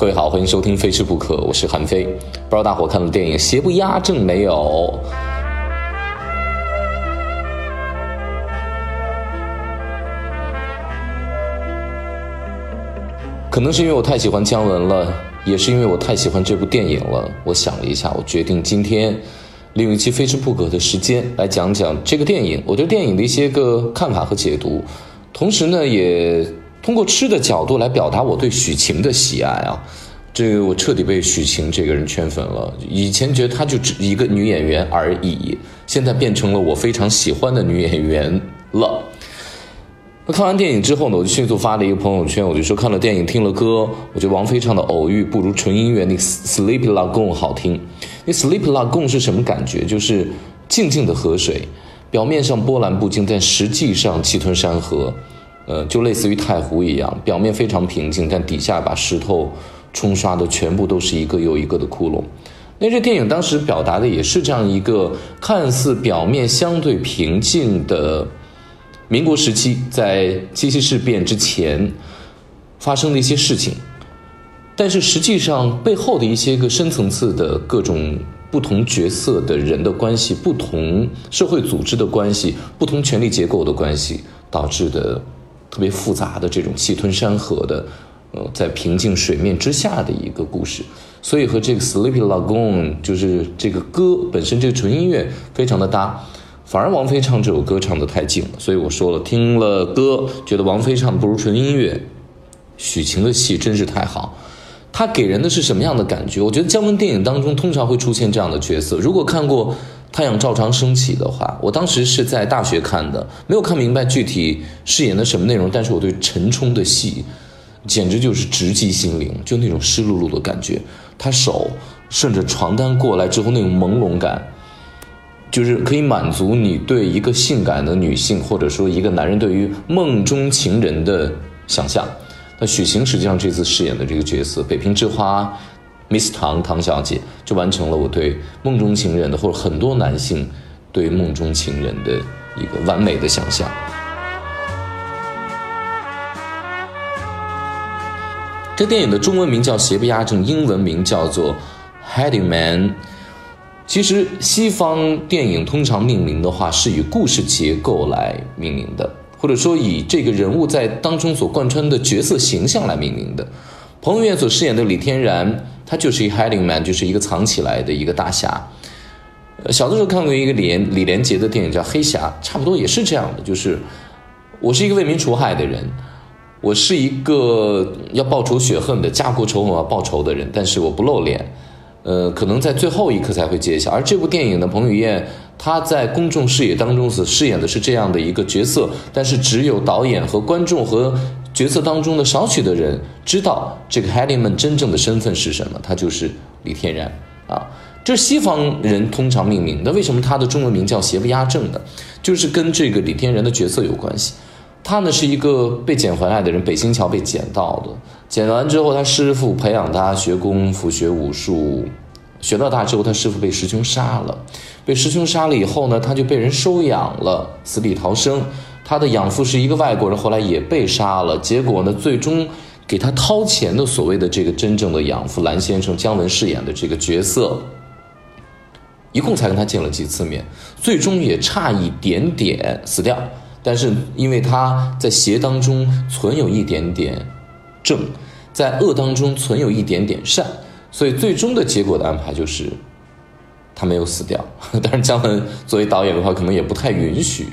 各位好，欢迎收听《非吃不可》，我是韩非。不知道大伙看了电影《邪不压正》没有？可能是因为我太喜欢姜文了，也是因为我太喜欢这部电影了。我想了一下，我决定今天利用一期《非吃不可》的时间来讲讲这个电影，我对电影的一些个看法和解读，同时呢，也通过吃的角度来表达我对许晴的喜爱啊。这个我彻底被许晴这个人圈粉了。以前觉得她就只一个女演员而已，现在变成了我非常喜欢的女演员了。那看完电影之后呢，我就迅速发了一个朋友圈，我就说看了电影，听了歌，我觉得王菲唱的《偶遇》不如纯音乐那《Sleep Lagoon》好听。那《Sleep Lagoon》是什么感觉？就是静静的河水，表面上波澜不惊，但实际上气吞山河。呃，就类似于太湖一样，表面非常平静，但底下把石头冲刷的全部都是一个又一个的窟窿。那这电影当时表达的也是这样一个看似表面相对平静的民国时期，在七七事变之前发生的一些事情，但是实际上背后的一些个深层次的各种不同角色的人的关系、不同社会组织的关系、不同权力结构的关系导致的。特别复杂的这种气吞山河的，呃，在平静水面之下的一个故事，所以和这个《Sleepy Lagoon》就是这个歌本身这个纯音乐非常的搭，反而王菲唱这首歌唱的太静了，所以我说了，听了歌觉得王菲唱的不如纯音乐，许晴的戏真是太好，她给人的是什么样的感觉？我觉得姜文电影当中通常会出现这样的角色，如果看过。太阳照常升起的话，我当时是在大学看的，没有看明白具体饰演的什么内容，但是我对陈冲的戏，简直就是直击心灵，就那种湿漉漉的感觉，他手顺着床单过来之后那种朦胧感，就是可以满足你对一个性感的女性或者说一个男人对于梦中情人的想象。那许晴实际上这次饰演的这个角色，北平之花。Miss 唐唐小姐就完成了我对梦中情人的，或者很多男性对梦中情人的一个完美的想象。这电影的中文名叫《邪不压正》，英文名叫做《Hiding Man》。其实西方电影通常命名的话是以故事结构来命名的，或者说以这个人物在当中所贯穿的角色形象来命名的。彭于晏所饰演的李天然。他就是一 hiding man，就是一个藏起来的一个大侠。小的时候看过一个李连李连杰的电影叫《黑侠》，差不多也是这样的，就是我是一个为民除害的人，我是一个要报仇雪恨的家国仇恨要报仇的人，但是我不露脸，呃，可能在最后一刻才会揭晓。而这部电影呢，彭于晏他在公众视野当中所饰演的是这样的一个角色，但是只有导演和观众和。角色当中的少许的人知道这个 h a d i m a n 真正的身份是什么，他就是李天然啊。这是西方人通常命名的，为什么他的中文名叫邪不压正的？就是跟这个李天然的角色有关系。他呢是一个被捡回来的人，北新桥被捡到的。捡完之后，他师傅培养他学功夫、学武术，学到大之后，他师傅被师兄杀了。被师兄杀了以后呢，他就被人收养了，死里逃生。他的养父是一个外国人，后来也被杀了。结果呢，最终给他掏钱的所谓的这个真正的养父蓝先生，姜文饰演的这个角色，一共才跟他见了几次面，最终也差一点点死掉。但是因为他在邪当中存有一点点正，在恶当中存有一点点善，所以最终的结果的安排就是他没有死掉。但是姜文作为导演的话，可能也不太允许。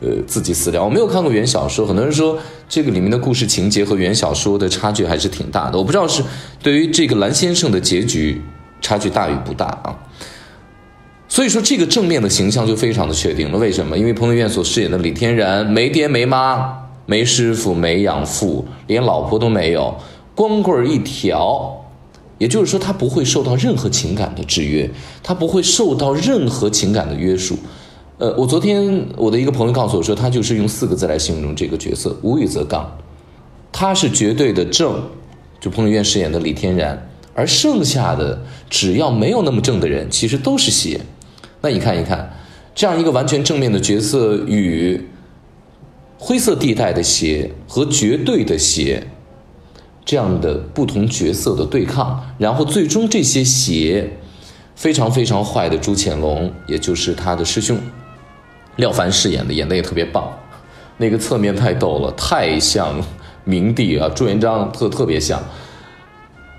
呃，自己私聊。我没有看过原小说，很多人说这个里面的故事情节和原小说的差距还是挺大的。我不知道是对于这个蓝先生的结局差距大与不大啊。所以说这个正面的形象就非常的确定了。为什么？因为彭于晏所饰演的李天然没爹没妈没师傅没养父，连老婆都没有，光棍一条。也就是说，他不会受到任何情感的制约，他不会受到任何情感的约束。呃，我昨天我的一个朋友告诉我说，他就是用四个字来形容这个角色：无欲则刚。他是绝对的正，就彭于晏饰演的李天然，而剩下的只要没有那么正的人，其实都是邪。那你看一看，这样一个完全正面的角色与灰色地带的邪和绝对的邪，这样的不同角色的对抗，然后最终这些邪非常非常坏的朱潜龙，也就是他的师兄廖凡饰演的，演的也特别棒，那个侧面太逗了，太像明帝啊，朱元璋特特别像。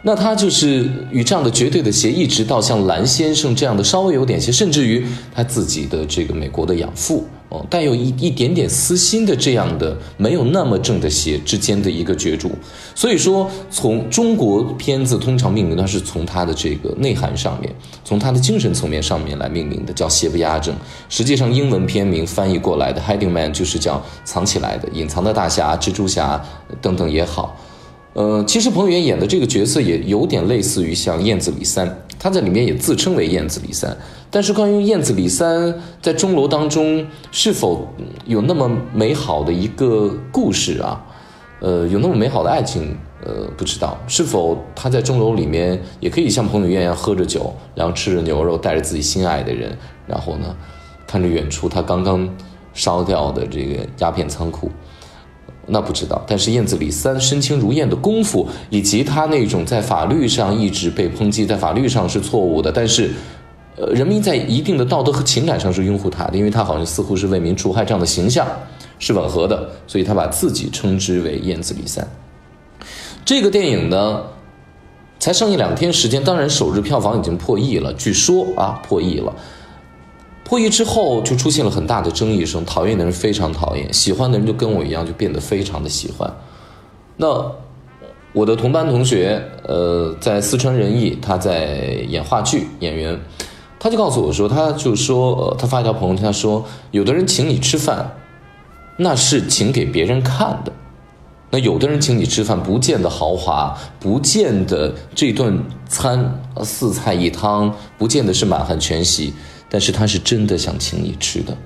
那他就是与这样的绝对的邪，一直到像蓝先生这样的稍微有点邪，甚至于他自己的这个美国的养父哦，带有一一点点私心的这样的没有那么正的邪之间的一个角逐。所以说，从中国片子通常命名，它是从它的这个内涵上面，从它的精神层面上面来命名的，叫邪不压正。实际上，英文片名翻译过来的 Hiding Man 就是叫藏起来的、隐藏的大侠、蜘蛛侠等等也好。呃，其实彭于晏演的这个角色也有点类似于像燕子李三，他在里面也自称为燕子李三。但是关于燕子李三在钟楼当中是否有那么美好的一个故事啊？呃，有那么美好的爱情？呃，不知道是否他在钟楼里面也可以像彭于晏一样喝着酒，然后吃着牛肉，带着自己心爱的人，然后呢，看着远处他刚刚烧掉的这个鸦片仓库。那不知道，但是燕子李三身轻如燕的功夫，以及他那种在法律上一直被抨击，在法律上是错误的，但是，呃，人民在一定的道德和情感上是拥护他的，因为他好像似乎是为民除害这样的形象是吻合的，所以他把自己称之为燕子李三。这个电影呢，才上映两天时间，当然首日票房已经破亿了，据说啊破亿了。破亿之后就出现了很大的争议声，讨厌的人非常讨厌，喜欢的人就跟我一样，就变得非常的喜欢。那我的同班同学，呃，在四川人艺，他在演话剧演员，他就告诉我说，他就说，呃，他发一条朋友圈，他说，有的人请你吃饭，那是请给别人看的；那有的人请你吃饭，不见得豪华，不见得这顿餐四菜一汤，不见得是满汉全席。但是他是真的想请你吃的，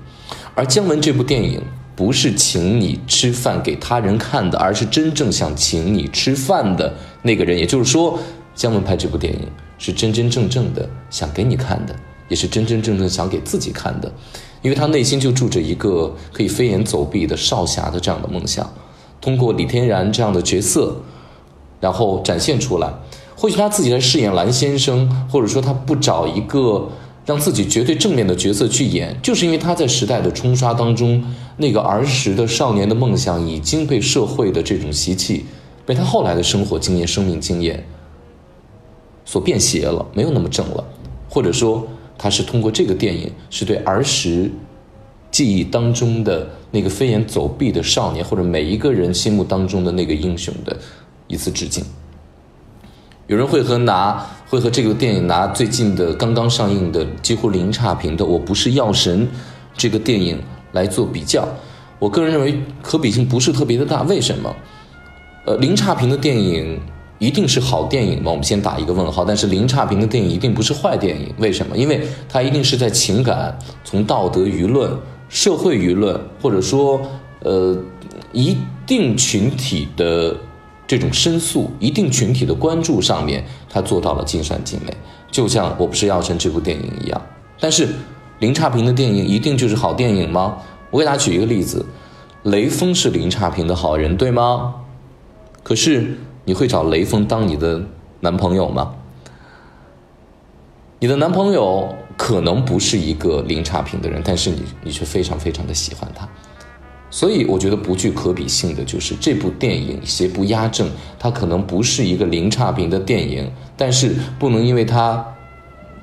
而姜文这部电影不是请你吃饭给他人看的，而是真正想请你吃饭的那个人。也就是说，姜文拍这部电影是真真正正的想给你看的，也是真真正正想给自己看的，因为他内心就住着一个可以飞檐走壁的少侠的这样的梦想。通过李天然这样的角色，然后展现出来。或许他自己在饰演蓝先生，或者说他不找一个。让自己绝对正面的角色去演，就是因为他在时代的冲刷当中，那个儿时的少年的梦想已经被社会的这种习气，被他后来的生活经验、生命经验所变邪了，没有那么正了。或者说，他是通过这个电影，是对儿时记忆当中的那个飞檐走壁的少年，或者每一个人心目当中的那个英雄的一次致敬。有人会和拿会和这个电影拿最近的刚刚上映的几乎零差评的《我不是药神》这个电影来做比较，我个人认为可比性不是特别的大。为什么？呃，零差评的电影一定是好电影吗？我们先打一个问号。但是零差评的电影一定不是坏电影，为什么？因为它一定是在情感、从道德舆论、社会舆论，或者说呃一定群体的。这种申诉一定群体的关注上面，他做到了尽善尽美，就像《我不是药神》这部电影一样。但是，零差评的电影一定就是好电影吗？我给大家举一个例子，雷锋是零差评的好人，对吗？可是，你会找雷锋当你的男朋友吗？你的男朋友可能不是一个零差评的人，但是你你却非常非常的喜欢他。所以我觉得不具可比性的就是这部电影邪不压正，它可能不是一个零差评的电影，但是不能因为它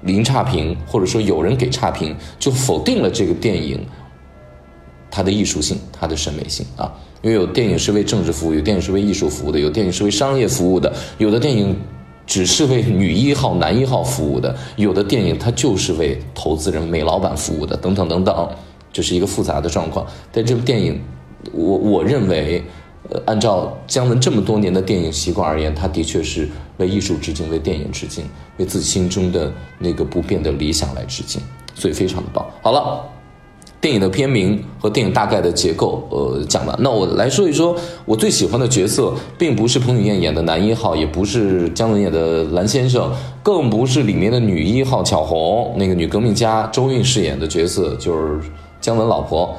零差评或者说有人给差评，就否定了这个电影它的艺术性、它的审美性啊。因为有电影是为政治服务，有电影是为艺术服务的，有电影是为商业服务的，有的电影只是为女一号、男一号服务的，有的电影它就是为投资人、美老板服务的，等等等等。这是一个复杂的状况，但这部电影，我我认为，呃，按照姜文这么多年的电影习惯而言，他的确是为艺术致敬，为电影致敬，为自己心中的那个不变的理想来致敬，所以非常的棒。好了，电影的片名和电影大概的结构，呃，讲完。那我来说一说，我最喜欢的角色，并不是彭于晏演的男一号，也不是姜文演的蓝先生，更不是里面的女一号巧红，那个女革命家周韵饰演的角色，就是。姜文老婆，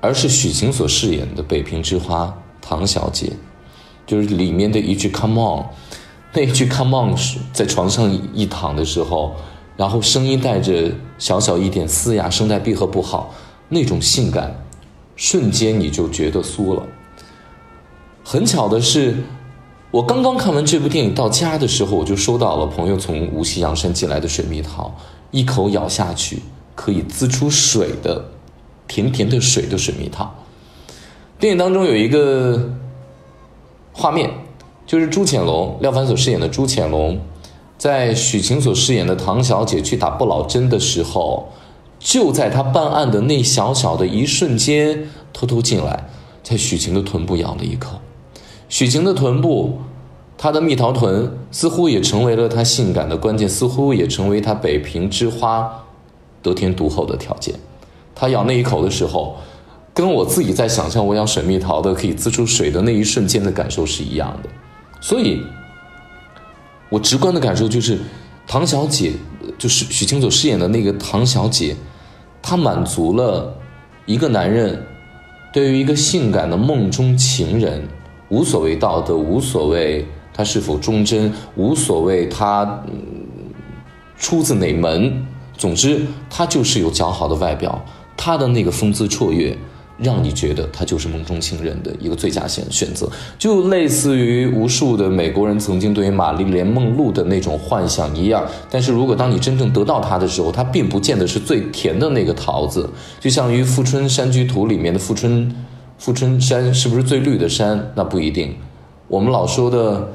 而是许晴所饰演的北平之花唐小姐，就是里面的一句 “come on”，那一句 “come on” 是在床上一躺的时候，然后声音带着小小一点嘶哑，声带闭合不好，那种性感，瞬间你就觉得酥了。很巧的是，我刚刚看完这部电影到家的时候，我就收到了朋友从无锡阳山寄来的水蜜桃，一口咬下去可以滋出水的，甜甜的水的水蜜桃。电影当中有一个画面，就是朱潜龙、廖凡所饰演的朱潜龙，在许晴所饰演的唐小姐去打不老针的时候，就在她办案的那小小的一瞬间，偷偷进来，在许晴的臀部咬了一口。许晴的臀部，她的蜜桃臀，似乎也成为了她性感的关键，似乎也成为她北平之花得天独厚的条件。她咬那一口的时候。跟我自己在想象我咬水蜜桃的可以滋出水的那一瞬间的感受是一样的，所以，我直观的感受就是，唐小姐就是许清佐饰演的那个唐小姐，她满足了一个男人对于一个性感的梦中情人，无所谓道德，无所谓他是否忠贞，无所谓他嗯出自哪门，总之他就是有姣好的外表，他的那个风姿绰约。让你觉得他就是梦中情人的一个最佳选选择，就类似于无数的美国人曾经对于玛丽莲梦露的那种幻想一样。但是如果当你真正得到它的时候，它并不见得是最甜的那个桃子。就像于《富春山居图》里面的富春，富春山是不是最绿的山？那不一定。我们老说的，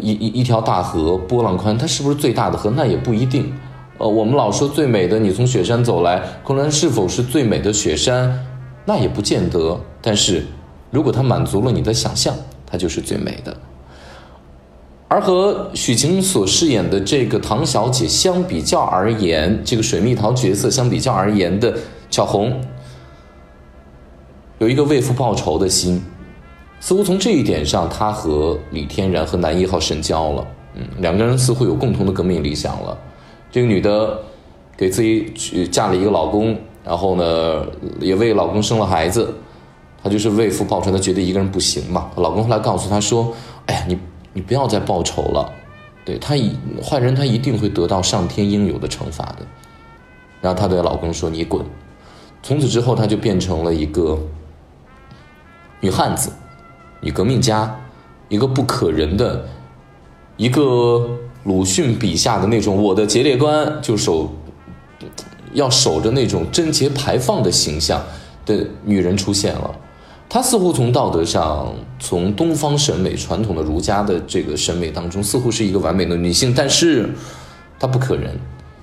一一一条大河波浪宽，它是不是最大的河？那也不一定。呃，我们老说最美的，你从雪山走来，昆仑是否是最美的雪山？那也不见得，但是，如果它满足了你的想象，它就是最美的。而和许晴所饰演的这个唐小姐相比较而言，这个水蜜桃角色相比较而言的巧红，有一个为父报仇的心，似乎从这一点上，她和李天然和男一号神交了。嗯，两个人似乎有共同的革命理想了。这个女的给自己娶嫁了一个老公。然后呢，也为老公生了孩子，她就是为父报仇。她觉得一个人不行嘛。老公后来告诉她说：“哎呀，你你不要再报仇了，对她一坏人她一定会得到上天应有的惩罚的。”然后她对老公说：“你滚。”从此之后，她就变成了一个女汉子、女革命家，一个不可人的，一个鲁迅笔下的那种我的节烈观，就手。要守着那种贞洁牌坊的形象的女人出现了，她似乎从道德上，从东方审美传统的儒家的这个审美当中，似乎是一个完美的女性，但是她不可人，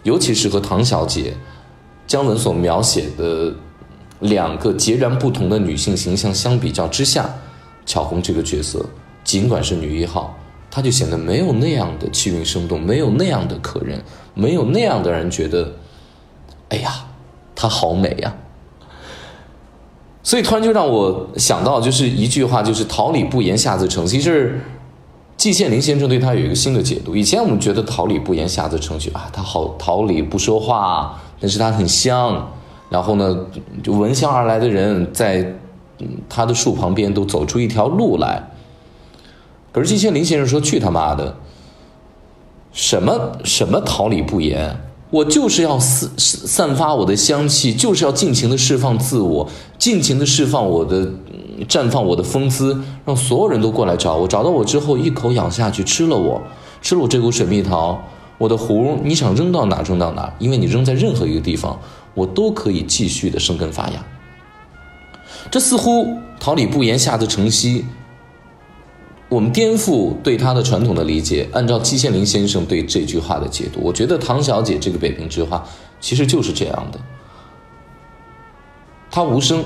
尤其是和唐小姐、姜文所描写的两个截然不同的女性形象相比较之下，巧红这个角色尽管是女一号，她就显得没有那样的气韵生动，没有那样的可人，没有那样的人觉得。哎呀，她好美呀！所以突然就让我想到，就是一句话，就是“桃李不言，下自成”。其实，季羡林先生对他有一个新的解读。以前我们觉得“桃李不言，下自成”蹊啊，他好桃李不说话，但是他很香。然后呢，就闻香而来的人，在他的树旁边都走出一条路来。可是季羡林先生说：“去他妈的！什么什么桃李不言？”我就是要散散发我的香气，就是要尽情的释放自我，尽情的释放我的绽放我的风姿，让所有人都过来找我，找到我之后一口咬下去吃了我，吃了我这股水蜜桃，我的核你想扔到哪扔到哪，因为你扔在任何一个地方，我都可以继续的生根发芽。这似乎桃李不言，下自成蹊。我们颠覆对他的传统的理解，按照季羡林先生对这句话的解读，我觉得唐小姐这个北平之花其实就是这样的。她无声，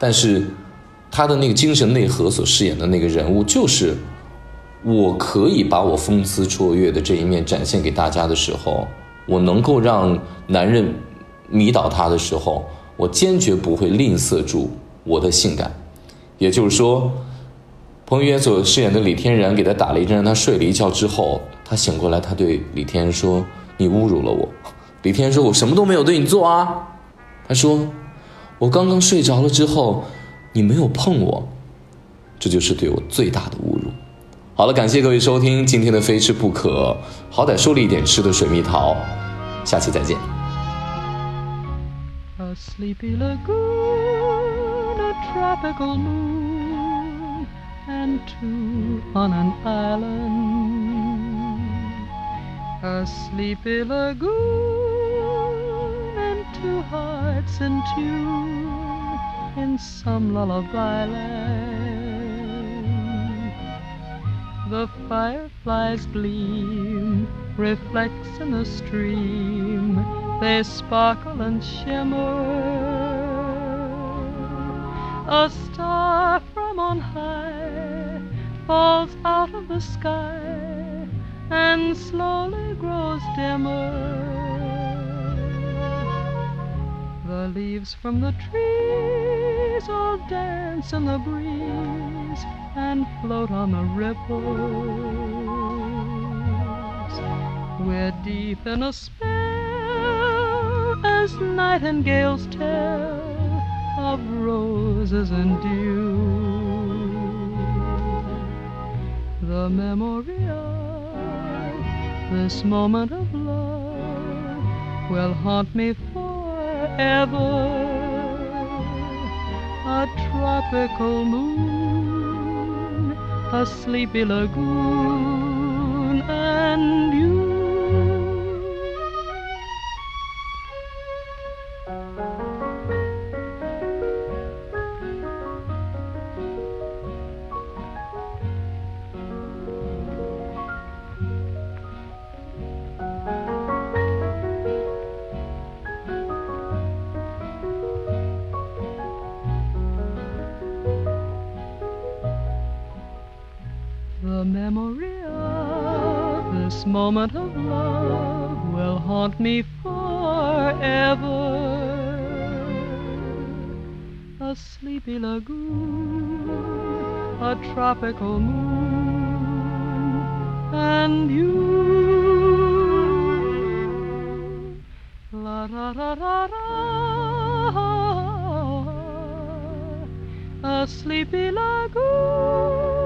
但是她的那个精神内核所饰演的那个人物，就是我可以把我风姿绰约的这一面展现给大家的时候，我能够让男人迷倒她的时候，我坚决不会吝啬住我的性感，也就是说。彭于晏所饰演的李天然给他打了一针，让他睡了一觉之后，他醒过来，他对李天然说：“你侮辱了我。” 李天然说：“我什么都没有对你做啊。”他说：“我刚刚睡着了之后，你没有碰我，这就是对我最大的侮辱。”好了，感谢各位收听今天的《非吃不可》，好歹说了一点吃的水蜜桃，下期再见。A sleepy lagoon, a tropical moon, and two on an island. A sleepy lagoon and two hearts in tune in some lullaby land. The fireflies gleam, reflects in the stream they sparkle and shimmer. A star from on high falls out of the sky and slowly grows dimmer. The leaves from the trees all dance in the breeze and float on the ripples. We're deep in a spell as nightingales tell of roses and dew. The memory of this moment of love will haunt me forever. A tropical moon, a sleepy lagoon, and you. Moment of love will haunt me forever. A sleepy lagoon, a tropical moon, and you. La da da da da. A sleepy lagoon